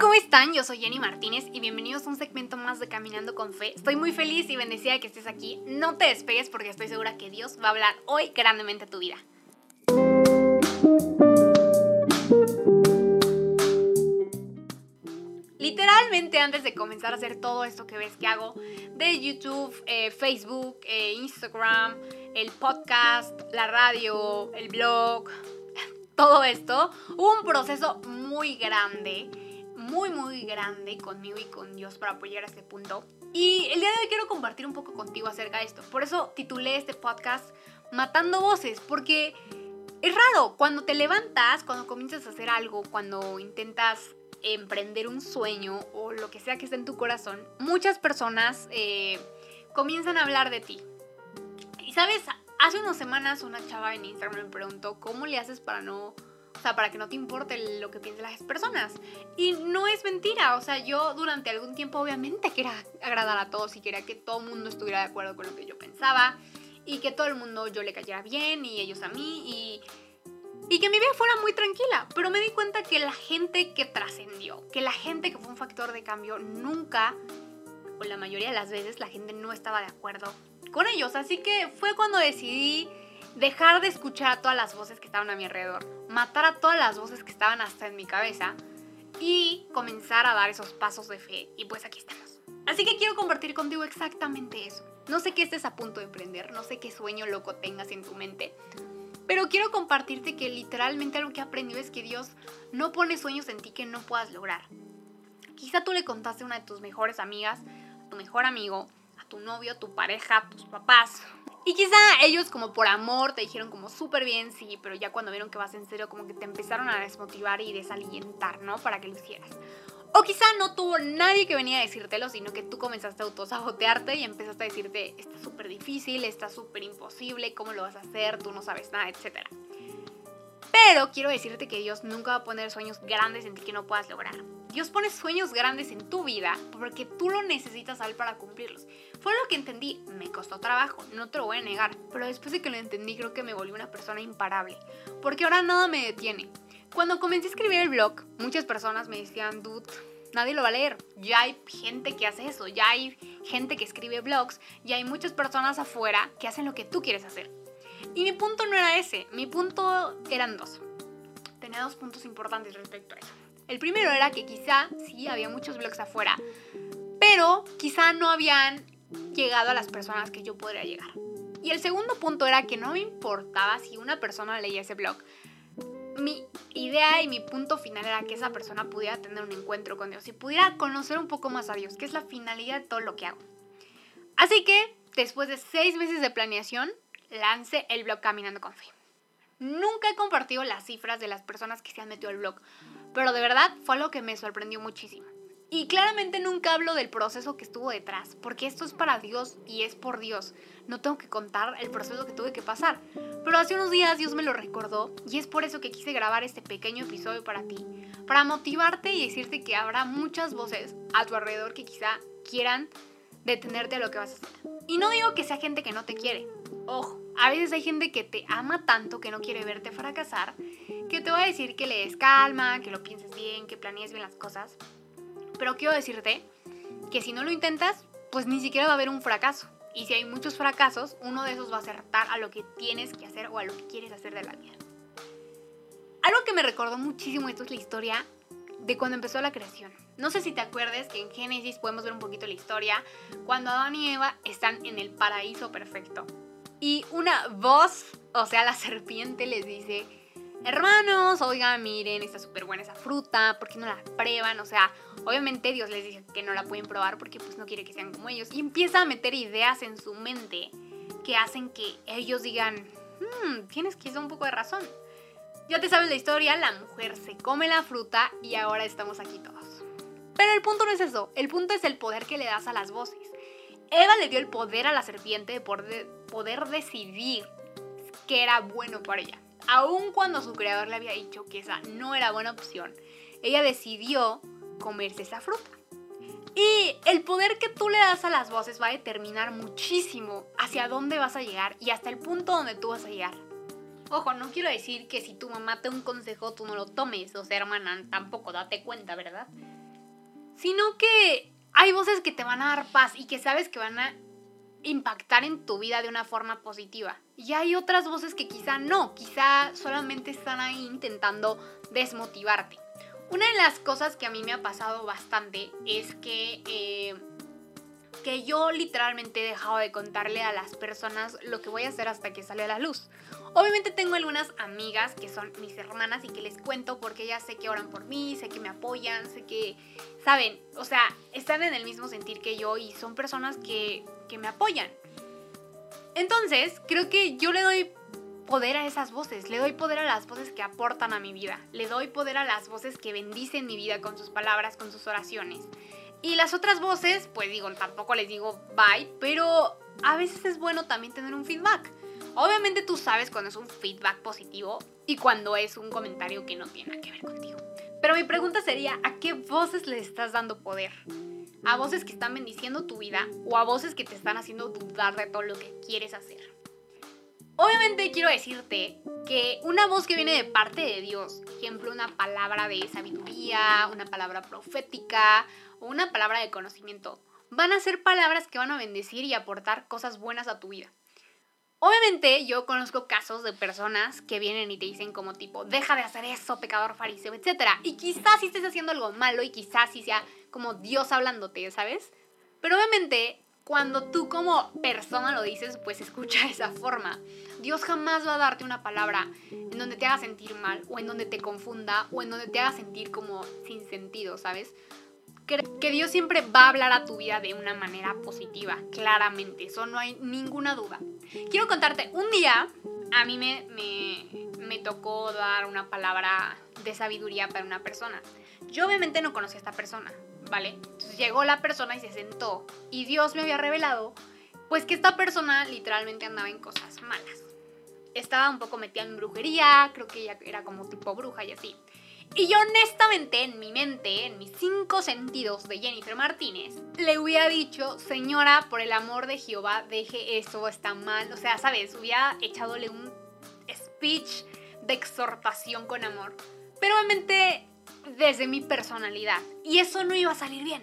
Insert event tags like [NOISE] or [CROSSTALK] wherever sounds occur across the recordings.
¿cómo están? Yo soy Jenny Martínez y bienvenidos a un segmento más de Caminando con Fe. Estoy muy feliz y bendecida de que estés aquí. No te despegues porque estoy segura que Dios va a hablar hoy grandemente a tu vida. Literalmente antes de comenzar a hacer todo esto que ves que hago de YouTube, eh, Facebook, eh, Instagram, el podcast, la radio, el blog, [LAUGHS] todo esto, hubo un proceso muy grande muy, muy grande conmigo y con Dios para apoyar a este punto. Y el día de hoy quiero compartir un poco contigo acerca de esto. Por eso titulé este podcast Matando Voces, porque es raro, cuando te levantas, cuando comienzas a hacer algo, cuando intentas emprender un sueño o lo que sea que esté en tu corazón, muchas personas eh, comienzan a hablar de ti. Y sabes, hace unas semanas una chava en Instagram me preguntó, ¿cómo le haces para no sea, para que no te importe lo que piensen las personas. Y no es mentira, o sea, yo durante algún tiempo obviamente quería agradar a todos y quería que todo el mundo estuviera de acuerdo con lo que yo pensaba y que todo el mundo yo le cayera bien y ellos a mí y, y que mi vida fuera muy tranquila. Pero me di cuenta que la gente que trascendió, que la gente que fue un factor de cambio, nunca, o la mayoría de las veces, la gente no estaba de acuerdo con ellos. Así que fue cuando decidí dejar de escuchar a todas las voces que estaban a mi alrededor, matar a todas las voces que estaban hasta en mi cabeza y comenzar a dar esos pasos de fe. Y pues aquí estamos. Así que quiero compartir contigo exactamente eso. No sé qué estés a punto de emprender, no sé qué sueño loco tengas en tu mente, pero quiero compartirte que literalmente algo que he aprendido es que Dios no pone sueños en ti que no puedas lograr. Quizá tú le contaste a una de tus mejores amigas, a tu mejor amigo, a tu novio, a tu pareja, a tus papás, y quizá ellos como por amor te dijeron como súper bien, sí, pero ya cuando vieron que vas en serio como que te empezaron a desmotivar y desalientar, ¿no? Para que lo hicieras. O quizá no tuvo nadie que venía a decírtelo, sino que tú comenzaste a autosabotearte y empezaste a decirte, está súper difícil, está súper imposible, ¿cómo lo vas a hacer? Tú no sabes nada, etcétera. Pero quiero decirte que Dios nunca va a poner sueños grandes en ti que no puedas lograr. Dios pone sueños grandes en tu vida porque tú lo necesitas a para cumplirlos. Fue lo que entendí. Me costó trabajo, no te lo voy a negar. Pero después de que lo entendí, creo que me volví una persona imparable. Porque ahora nada me detiene. Cuando comencé a escribir el blog, muchas personas me decían, dude, nadie lo va a leer. Ya hay gente que hace eso, ya hay gente que escribe blogs, ya hay muchas personas afuera que hacen lo que tú quieres hacer. Y mi punto no era ese, mi punto eran dos. Tenía dos puntos importantes respecto a eso. El primero era que quizá sí había muchos blogs afuera, pero quizá no habían llegado a las personas que yo podría llegar. Y el segundo punto era que no me importaba si una persona leía ese blog. Mi idea y mi punto final era que esa persona pudiera tener un encuentro con Dios y pudiera conocer un poco más a Dios, que es la finalidad de todo lo que hago. Así que, después de seis meses de planeación, lance el blog Caminando con Fe. Nunca he compartido las cifras de las personas que se han metido al blog, pero de verdad fue algo que me sorprendió muchísimo. Y claramente nunca hablo del proceso que estuvo detrás, porque esto es para Dios y es por Dios. No tengo que contar el proceso que tuve que pasar. Pero hace unos días Dios me lo recordó y es por eso que quise grabar este pequeño episodio para ti, para motivarte y decirte que habrá muchas voces a tu alrededor que quizá quieran detenerte a lo que vas a hacer. Y no digo que sea gente que no te quiere, Ojo, a veces hay gente que te ama tanto que no quiere verte fracasar, que te va a decir que le des calma, que lo pienses bien, que planees bien las cosas. Pero quiero decirte que si no lo intentas, pues ni siquiera va a haber un fracaso. Y si hay muchos fracasos, uno de esos va a acertar a lo que tienes que hacer o a lo que quieres hacer de la vida. Algo que me recordó muchísimo esto es la historia de cuando empezó la creación. No sé si te acuerdas que en Génesis podemos ver un poquito la historia cuando Adán y Eva están en el paraíso perfecto y una voz, o sea, la serpiente les dice, hermanos, oigan, miren, está súper buena esa fruta, ¿por qué no la prueban? O sea, obviamente Dios les dice que no la pueden probar porque pues no quiere que sean como ellos. Y empieza a meter ideas en su mente que hacen que ellos digan, hmm, tienes quizá un poco de razón. Ya te sabes la historia, la mujer se come la fruta y ahora estamos aquí todos. Pero el punto no es eso, el punto es el poder que le das a las voces. Eva le dio el poder a la serpiente de poder, decidir qué era bueno para ella. Aun cuando su creador le había dicho que esa no era buena opción, ella decidió comerse esa fruta. Y el poder que tú le das a las voces va a determinar muchísimo hacia dónde vas a llegar y hasta el punto donde tú vas a llegar. Ojo, no quiero decir que si tu mamá te da un consejo tú no lo tomes, o sea, hermana, tampoco date cuenta, ¿verdad? sino que hay voces que te van a dar paz y que sabes que van a impactar en tu vida de una forma positiva. Y hay otras voces que quizá no, quizá solamente están ahí intentando desmotivarte. Una de las cosas que a mí me ha pasado bastante es que, eh, que yo literalmente he dejado de contarle a las personas lo que voy a hacer hasta que sale a la luz. Obviamente tengo algunas amigas que son mis hermanas y que les cuento porque ellas sé que oran por mí, sé que me apoyan, sé que, saben, o sea, están en el mismo sentir que yo y son personas que, que me apoyan. Entonces, creo que yo le doy poder a esas voces, le doy poder a las voces que aportan a mi vida, le doy poder a las voces que bendicen mi vida con sus palabras, con sus oraciones. Y las otras voces, pues digo, tampoco les digo bye, pero a veces es bueno también tener un feedback. Obviamente tú sabes cuando es un feedback positivo y cuando es un comentario que no tiene nada que ver contigo. Pero mi pregunta sería, ¿a qué voces le estás dando poder? ¿A voces que están bendiciendo tu vida o a voces que te están haciendo dudar de todo lo que quieres hacer? Obviamente quiero decirte que una voz que viene de parte de Dios, ejemplo, una palabra de sabiduría, una palabra profética o una palabra de conocimiento, van a ser palabras que van a bendecir y aportar cosas buenas a tu vida. Obviamente yo conozco casos de personas que vienen y te dicen como tipo, deja de hacer eso, pecador fariseo, etc. Y quizás sí estés haciendo algo malo y quizás sí sea como Dios hablándote, ¿sabes? Pero obviamente cuando tú como persona lo dices, pues escucha esa forma. Dios jamás va a darte una palabra en donde te haga sentir mal o en donde te confunda o en donde te haga sentir como sin sentido, ¿sabes? que Dios siempre va a hablar a tu vida de una manera positiva, claramente, eso no hay ninguna duda. Quiero contarte, un día a mí me, me, tocó dar una palabra de sabiduría para una persona. Yo obviamente no conocía a esta persona, ¿vale? Entonces llegó la persona y se sentó y Dios me había revelado pues que esta persona literalmente andaba en cosas malas. Estaba un poco metida en brujería, creo que ella era como tipo bruja y así. Y yo honestamente en mi mente, en mis cinco sentidos de Jennifer Martínez, le hubiera dicho, señora, por el amor de Jehová, deje eso, está mal. O sea, ¿sabes? Hubiera echadole un speech de exhortación con amor. Pero obviamente desde mi personalidad. Y eso no iba a salir bien.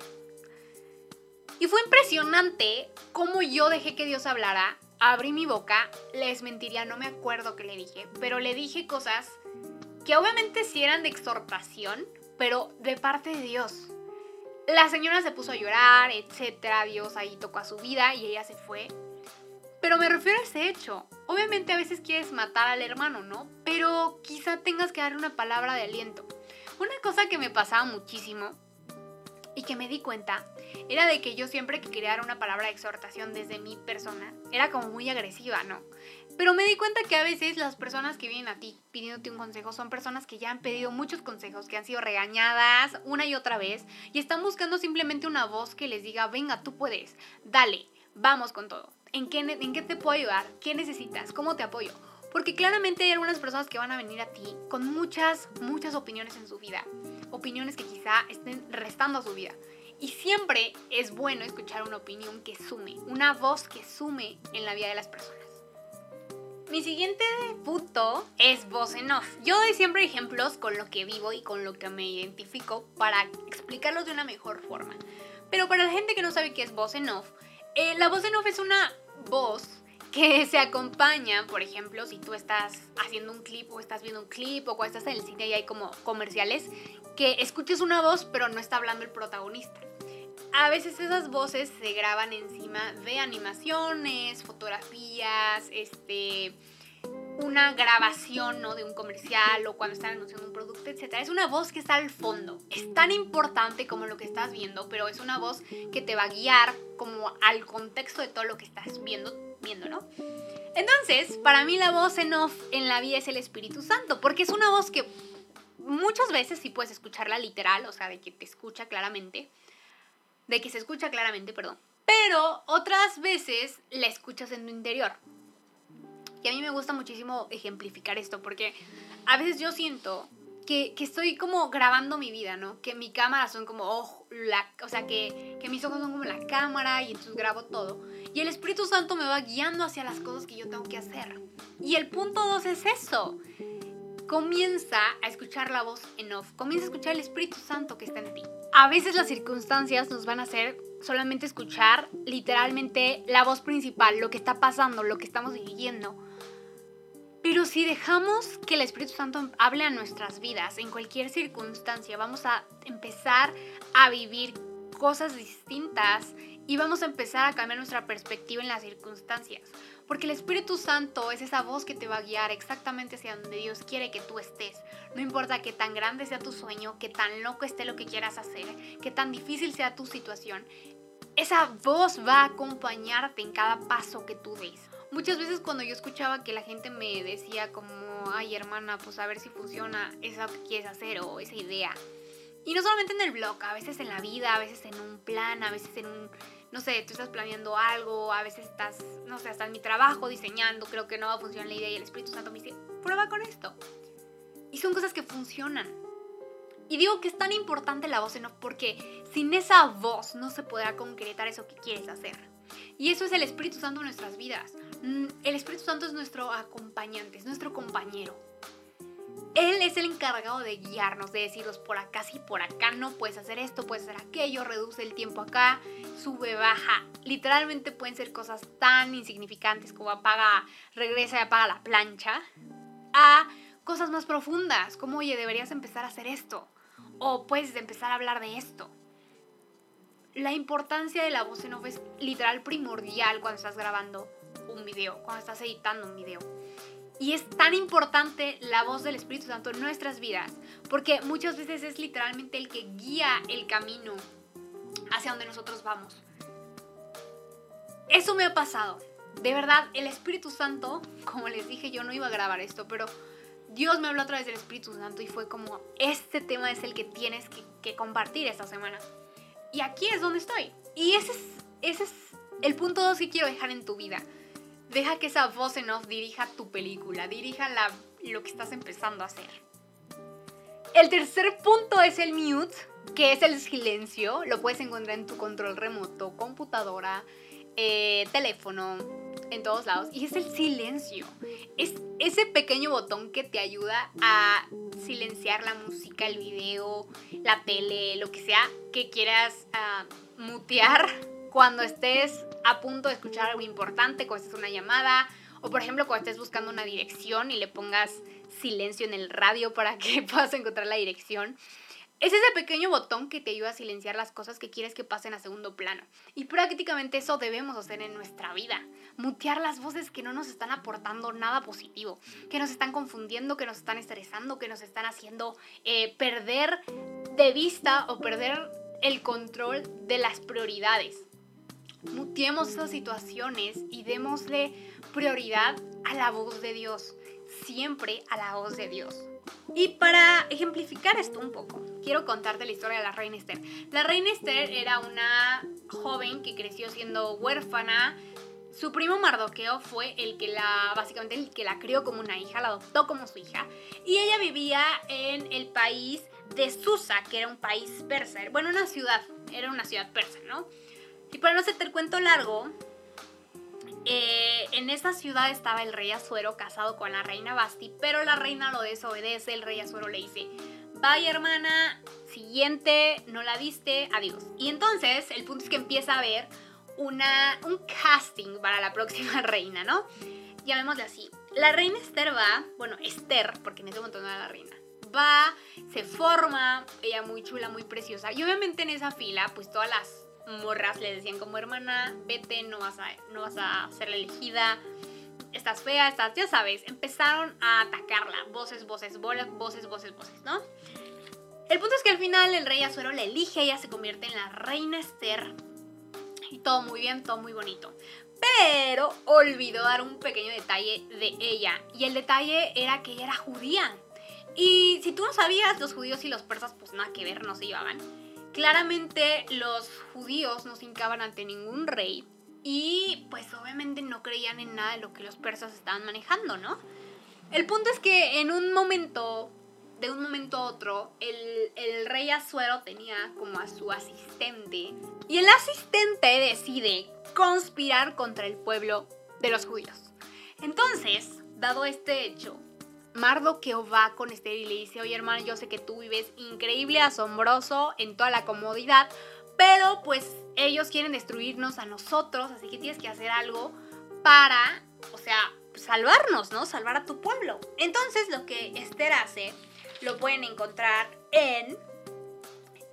Y fue impresionante cómo yo dejé que Dios hablara, abrí mi boca, les mentiría, no me acuerdo qué le dije, pero le dije cosas que obviamente sí eran de exhortación, pero de parte de Dios. La señora se puso a llorar, etcétera, Dios ahí tocó a su vida y ella se fue. Pero me refiero a ese hecho. Obviamente a veces quieres matar al hermano, ¿no? Pero quizá tengas que darle una palabra de aliento. Una cosa que me pasaba muchísimo y que me di cuenta era de que yo siempre que quería dar una palabra de exhortación desde mi persona, era como muy agresiva, ¿no? Pero me di cuenta que a veces las personas que vienen a ti pidiéndote un consejo son personas que ya han pedido muchos consejos, que han sido regañadas una y otra vez y están buscando simplemente una voz que les diga, venga, tú puedes, dale, vamos con todo. ¿En qué, ¿En qué te puedo ayudar? ¿Qué necesitas? ¿Cómo te apoyo? Porque claramente hay algunas personas que van a venir a ti con muchas, muchas opiniones en su vida. Opiniones que quizá estén restando a su vida. Y siempre es bueno escuchar una opinión que sume, una voz que sume en la vida de las personas. Mi siguiente punto es voz en off. Yo doy siempre ejemplos con lo que vivo y con lo que me identifico para explicarlos de una mejor forma. Pero para la gente que no sabe qué es voz en off, eh, la voz en off es una voz que se acompaña, por ejemplo, si tú estás haciendo un clip o estás viendo un clip o cuando estás en el cine y hay como comerciales, que escuches una voz pero no está hablando el protagonista a veces esas voces se graban encima de animaciones, fotografías, este, una grabación ¿no? de un comercial o cuando están anunciando un producto, etc. Es una voz que está al fondo. Es tan importante como lo que estás viendo, pero es una voz que te va a guiar como al contexto de todo lo que estás viendo, viendo ¿no? Entonces, para mí la voz en off en la vida es el Espíritu Santo, porque es una voz que muchas veces sí puedes escucharla literal, o sea, de que te escucha claramente, de que se escucha claramente, perdón. Pero otras veces la escuchas en tu interior. Y a mí me gusta muchísimo ejemplificar esto porque a veces yo siento que, estoy como grabando mi vida, ¿no? Que mi cámara son como, oh, la, o sea, que, que mis ojos son como la cámara y entonces grabo todo. Y el Espíritu Santo me va guiando hacia las cosas que yo tengo que hacer. Y el punto dos es eso. Comienza a escuchar la voz en off. Comienza a escuchar el Espíritu Santo que está en ti. a veces las circunstancias nos van a hacer solamente escuchar literalmente la voz principal, lo que está pasando, lo que estamos viviendo. Pero si dejamos que el Espíritu Santo hable a nuestras vidas en cualquier circunstancia, vamos a empezar a vivir cosas distintas y vamos a empezar a cambiar nuestra perspectiva en las circunstancias. Porque el Espíritu Santo es esa voz que te va a guiar exactamente hacia donde Dios quiere que tú estés. No importa que tan grande sea tu sueño, que tan loco esté lo que quieras hacer, que tan difícil sea tu situación, esa voz va a acompañarte en cada paso que tú des. Muchas veces cuando yo escuchaba que la gente me decía como, ay hermana, pues a ver si funciona eso que quieres hacer o esa idea. Y no solamente en el blog, a veces en la vida, a veces en un plan, a veces en un, no sé, tú estás planeando algo, a veces estás, no sé, hasta en mi trabajo diseñando, creo que no va a funcionar la idea y el Espíritu Santo me dice, prueba con esto. Y son cosas que funcionan. Y digo que es tan importante la voz en off porque sin esa voz no se podrá concretar eso que quieres hacer. Y eso es el Espíritu Santo en nuestras vidas. Mm, el Espíritu Santo es nuestro acompañante, es nuestro compañero. Él es el encargado de guiarnos, de decirnos por acá sí, por acá no, puedes hacer esto, puedes hacer aquello, reduce el tiempo acá, sube, baja. Literalmente pueden ser cosas tan insignificantes como apaga, regresa y apaga la plancha, a cosas más profundas, como oye, deberías empezar a hacer esto o puedes empezar a hablar de esto. La importancia de la voz en off es literal primordial cuando estás grabando un video, cuando estás editando un video. Y es tan importante la voz del Espíritu Santo en nuestras vidas, porque muchas veces es literalmente el que guía el camino hacia donde nosotros vamos. Eso me ha pasado. De verdad, el Espíritu Santo, como les dije, yo no iba a grabar esto, pero Dios me habló a través del Espíritu Santo y fue como, este tema es el que tienes que, compartir esta semana. Y aquí es donde estoy. Y ese es, ese es el punto 2 que quiero dejar en tu vida. Deja que esa voz en off dirija tu película, dirija la, lo que estás empezando a hacer. El tercer punto es el mute, que es el silencio. Lo puedes encontrar en tu control remoto, computadora, eh, teléfono, en todos lados. Y es el silencio. Es ese pequeño botón que te ayuda a silenciar la música, el video, la tele, lo que sea que quieras ah, mutear [LAUGHS] cuando estés a punto de escuchar algo importante, cuando estés una llamada, o por ejemplo cuando estés buscando una dirección y le pongas silencio en el radio para que [LAUGHS] puedas encontrar la dirección. Es ese pequeño botón que te ayuda a silenciar las cosas que quieres que pasen a segundo plano. Y prácticamente eso debemos hacer en nuestra vida. Mutear las voces que no nos están aportando nada positivo, que nos están confundiendo, que nos están estresando, que nos están haciendo eh, perder de vista o perder el control de las prioridades. Mutiemos esas situaciones y démosle prioridad a la voz de Dios. Siempre a la voz de Dios. Y para ejemplificar esto un poco, quiero contarte la historia de la reina Esther. La reina Esther era una joven que creció siendo huérfana. Su primo Mardoqueo fue el que la, básicamente el que la crió como una hija, la adoptó como su hija. Y ella vivía en el país de Susa, que era un país persa. Bueno, una ciudad, era una ciudad persa, ¿no? Y para no hacerte el cuento largo, eh, en esa ciudad estaba el rey Azuero casado con la reina Basti, pero la reina lo desobedece, el rey Azuero le dice, vaya hermana, siguiente, no la diste, adiós. Y entonces el punto es que empieza a haber una, un casting para la [LAUGHS] próxima reina, ¿no? Llamémosle así. La reina Esther va, bueno, Esther, porque en ese momento no era la reina, va, se forma, ella muy chula, muy preciosa. Y obviamente en esa fila, pues todas las morras le decían como hermana, vete, no vas a, no vas a ser elegida, estás fea, estás, ya sabes, empezaron a atacarla, voces, voces, voces, voces, voces, ¿no? El punto es que al final el rey Azuero la elige, ella se convierte en la reina Esther y todo muy bien, todo muy bonito. Pero olvidó dar un pequeño detalle de ella y el detalle era que ella era judía. Y si tú no sabías, los judíos y los persas pues nada que ver, no se llevaban. Claramente los judíos no se hincaban ante ningún rey y pues obviamente no creían en nada de lo que los persas estaban manejando, ¿no? El punto es que en un momento, de un momento a otro, el, el rey Azuero tenía como a su asistente y el asistente decide conspirar contra el pueblo de los judíos. Entonces, dado este hecho, Mardoqueo va con Esther y le dice, oye hermano, yo sé que tú vives increíble, asombroso, en toda la comodidad, pero pues ellos quieren destruirnos a nosotros, así que tienes que hacer algo para, o sea, salvarnos, ¿no? Salvar a tu pueblo. Entonces lo que Esther hace lo pueden encontrar en,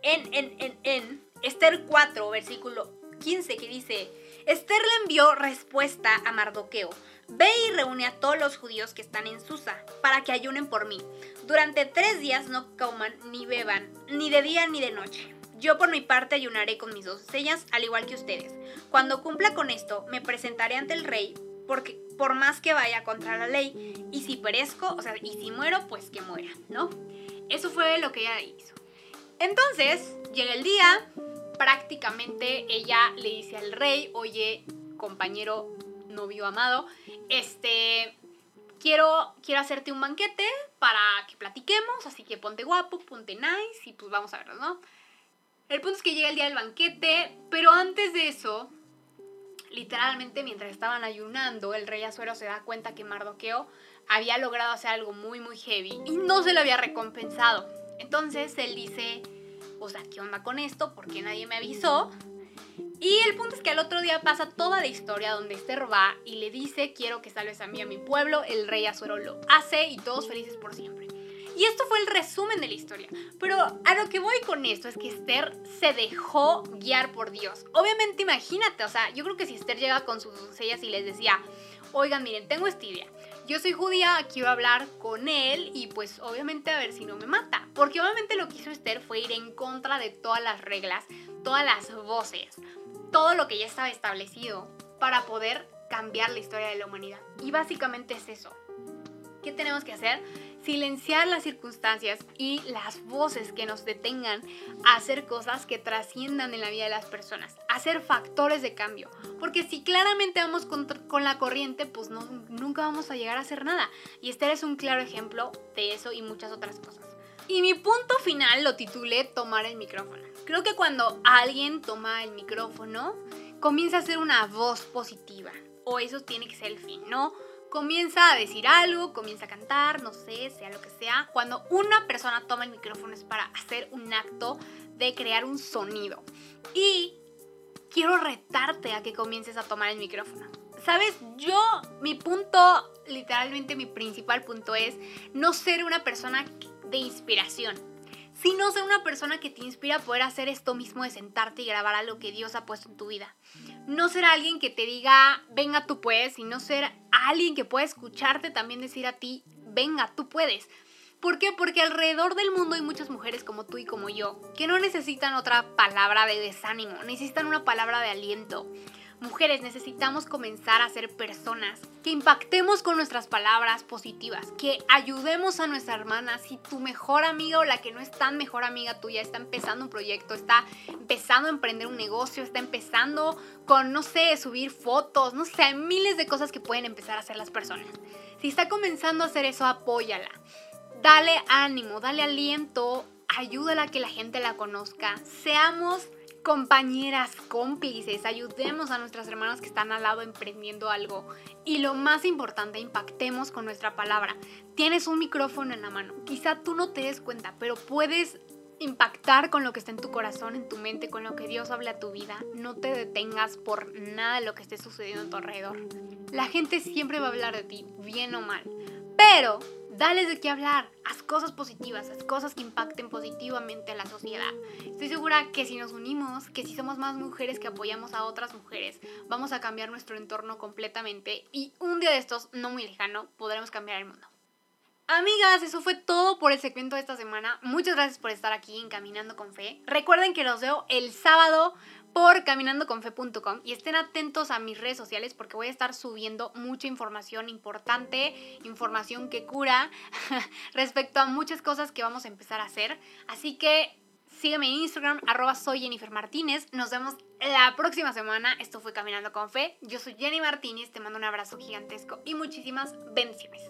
en, en, en, en Esther 4, versículo 15, que dice, Esther le envió respuesta a Mardoqueo. Ve y reúne a todos los judíos que están en Susa para que ayunen por mí. Durante tres días no coman ni beban, ni de día ni de noche. Yo por mi parte ayunaré con mis dos sellas, al igual que ustedes. Cuando cumpla con esto, me presentaré ante el rey, porque por más que vaya contra la ley, y si perezco, o sea, y si muero, pues que muera, ¿no? Eso fue lo que ella hizo. Entonces, llega el día, prácticamente ella le dice al rey, oye, compañero, novio amado, este, quiero, quiero hacerte un banquete para que platiquemos, así que ponte guapo, ponte nice y pues vamos a verlo, ¿no? El punto es que llega el día del banquete, pero antes de eso, literalmente mientras estaban ayunando, el rey Azuero se da cuenta que Mardoqueo había logrado hacer algo muy muy heavy y no se lo había recompensado. Entonces él dice, o sea, ¿qué onda con esto? ¿Por qué nadie me avisó? Y el punto es que al otro día pasa toda la historia donde Esther va y le dice, quiero que salves a mí a mi pueblo, el rey Azuero lo hace y todos felices por siempre. Y esto fue el resumen de la historia. Pero a lo que voy con esto es que Esther se dejó guiar por Dios. Obviamente imagínate, o sea, yo creo que si Esther llega con sus doncellas y les decía, oigan, miren, tengo esta idea. Yo soy judía, quiero hablar con él y pues obviamente a ver si no me mata. Porque obviamente lo que hizo Esther fue ir en contra de todas las reglas, todas las voces, todo lo que ya estaba establecido para poder cambiar la historia de la humanidad. Y básicamente es eso. ¿Qué tenemos que hacer? Silenciar las circunstancias y las voces que nos detengan a hacer cosas que trasciendan en la vida de las personas, hacer factores de cambio. Porque si claramente vamos con, la corriente, pues no, nunca vamos a llegar a hacer nada. Y este es un claro ejemplo de eso y muchas otras cosas. Y mi punto final lo titulé Tomar el micrófono. Creo que cuando alguien toma el micrófono, comienza a ser una voz positiva. O eso tiene que ser el fin, ¿no? Comienza a decir algo, comienza a cantar, no sé, sea lo que sea. Cuando una persona toma el micrófono es para hacer un acto de crear un sonido. Y quiero retarte a que comiences a tomar el micrófono. Sabes, yo, mi punto, literalmente mi principal punto es no ser una persona de inspiración sino ser una persona que te inspira a poder hacer esto mismo de sentarte y grabar algo que Dios ha puesto en tu vida. No ser alguien que te diga, venga, tú puedes, sino ser alguien que pueda escucharte también decir a ti, venga, tú puedes. ¿Por qué? Porque alrededor del mundo hay muchas mujeres como tú y como yo que no necesitan otra palabra de desánimo, necesitan una palabra de aliento. Mujeres, necesitamos comenzar a ser personas, que impactemos con nuestras palabras positivas, que ayudemos a nuestra hermana. Si tu mejor amiga o la que no es tan mejor amiga tuya está empezando un proyecto, está empezando a emprender un negocio, está empezando con, no sé, subir fotos, no sé, hay miles de cosas que pueden empezar a hacer las personas. Si está comenzando a hacer eso, apóyala. Dale ánimo, dale aliento, ayúdala a que la gente la conozca. Seamos compañeras, cómplices, ayudemos a nuestras hermanas que están al lado emprendiendo algo. Y lo más importante, impactemos con nuestra palabra. Tienes un micrófono en la mano. Quizá tú no te des cuenta, pero puedes impactar con lo que está en tu corazón, en tu mente, con lo que Dios habla a tu vida. No te detengas por nada de lo que esté sucediendo a tu alrededor. La gente siempre va a hablar de ti, bien o mal. Pero Dales de qué hablar, haz cosas positivas, haz cosas que impacten positivamente a la sociedad. Estoy segura que si nos unimos, que si somos más mujeres que apoyamos a otras mujeres, vamos a cambiar nuestro entorno completamente y un día de estos, no muy lejano, podremos cambiar el mundo. Amigas, eso fue todo por el segmento de esta semana. Muchas gracias por estar aquí en Caminando con Fe. Recuerden que los veo el sábado por caminandoconfe.com y estén atentos a mis redes sociales porque voy a estar subiendo mucha información importante, información que cura [LAUGHS] respecto a muchas cosas que vamos a empezar a hacer. Así que sígueme en Instagram, arroba soy Jennifer Martínez. Nos vemos la próxima semana. Esto fue Caminando con Fe. Yo soy Jenny Martínez, te mando un abrazo gigantesco y muchísimas bendiciones.